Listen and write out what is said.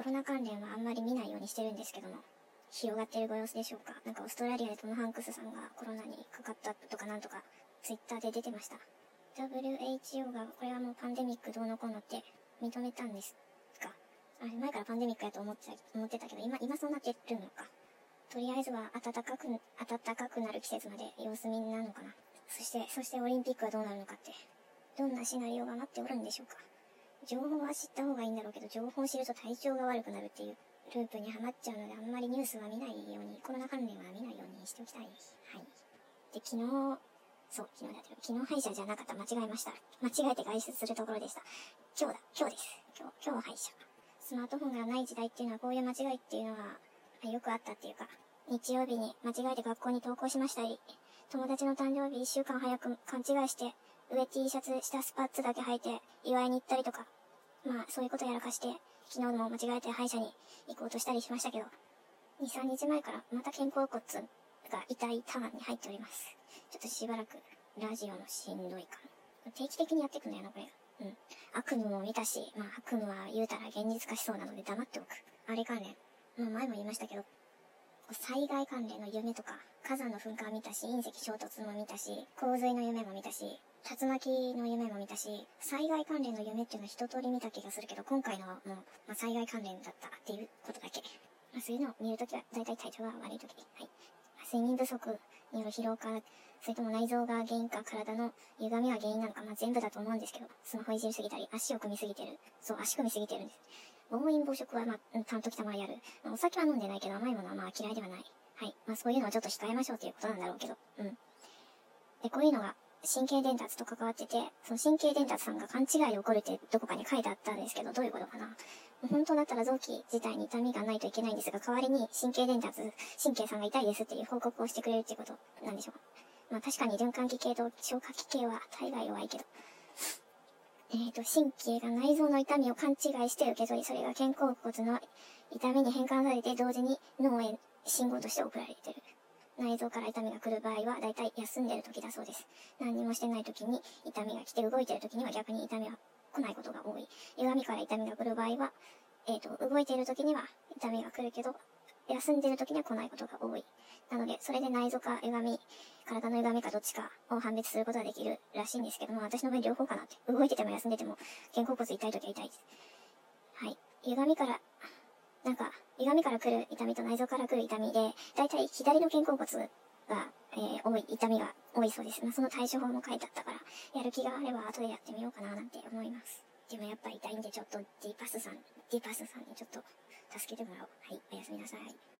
コロナ関連はあんまり見ないようにしてるんですけども、広がってるご様子でしょうか？なんかオーストラリアでトム・ハンクスさんがコロナにかかったとかなんとか、ツイッターで出てました。WHO がこれはもうパンデミックどうのこうのって認めたんですが、あれ前からパンデミックやと思ってた思ってたけど、今、今そうなってるのか？とりあえずは暖かく、暖かくなる季節まで様子見なのかな？そして、そしてオリンピックはどうなるのかって、どんなシナリオが待っておるんでしょうか？情報は知った方がいいんだろうけど、情報を知ると体調が悪くなるっていうループにはまっちゃうので、あんまりニュースは見ないように、コロナ関連は見ないようにしておきたいです。はい。で、昨日、そう、昨日だって昨日歯医者じゃなかった。間違えました。間違えて外出するところでした。今日だ。今日です。今日、今日歯医者。スマートフォンがない時代っていうのは、こういう間違いっていうのは、よくあったっていうか、日曜日に間違えて学校に登校しましたり、友達の誕生日一週間早く勘違いして、上 T シャツ下スパッツだけ履いて祝いに行ったりとか、まあそういうことやらかして、昨日も間違えて歯医者に行こうとしたりしましたけど、2、3日前からまた肩甲骨が痛いターンに入っております。ちょっとしばらくラジオのしんどい感。定期的にやっていくんだよな、これ。うん。悪夢も見たし、まあ悪夢は言うたら現実化しそうなので黙っておく。あれ関連。まあ前も言いましたけど、災害関連の夢とか、火山の噴火を見たし、隕石衝突も見たし、洪水の夢も見たし、竜巻の夢も見たし、災害関連の夢っていうのは一通り見た気がするけど、今回のはもう、まあ、災害関連だったっていうことだけ。まあ、そういうのを見るときは、だいたい体調が悪いとき。はい。睡眠不足による疲労か、それとも内臓が原因か、体の歪みは原因なのか、まあ、全部だと思うんですけど、スマホいじりすぎたり、足を組みすぎてる。そう、足組みすぎてるんです。暴飲暴食は、まあ、たんときたまやる。まあ、お酒は飲んでないけど、甘いものはまあ嫌いではない。はい。まあ、そういうのはちょっと控えましょうということなんだろうけど。うん。で、こういうのが、神経伝達と関わってて、その神経伝達さんが勘違いで起こるってどこかに書いてあったんですけど、どういうことかな。本当だったら臓器自体に痛みがないといけないんですが、代わりに神経伝達、神経さんが痛いですっていう報告をしてくれるっていうことなんでしょうか。まあ確かに循環器系と消化器系は大概弱いけど。えっ、ー、と、神経が内臓の痛みを勘違いして受け取り、それが肩甲骨の痛みに変換されて同時に脳へ信号として送られてる。内臓から痛みが来る場合は、だいたい休んでる時だそうです。何にもしてない時に痛みが来て、動いてる時には逆に痛みが来ないことが多い。歪みから痛みが来る場合は、えっ、ー、と、動いている時には痛みが来るけど、休んでる時には来ないことが多い。なので、それで内臓か歪み、体の歪みかどっちかを判別することができるらしいんですけども、私の場合両方かなって。動いてても休んでても、肩甲骨痛い時は痛いです。はい。歪みからなんか、歪みから来る痛みと内臓から来る痛みで、だいたい左の肩甲骨が、えー、多い、痛みが多いそうです。まあ、その対処法も書いてあったから、やる気があれば後でやってみようかななんて思います。でもやっぱ痛いんでちょっと D パスさん、D パスさんにちょっと助けてもらおう。はい、おやすみなさい。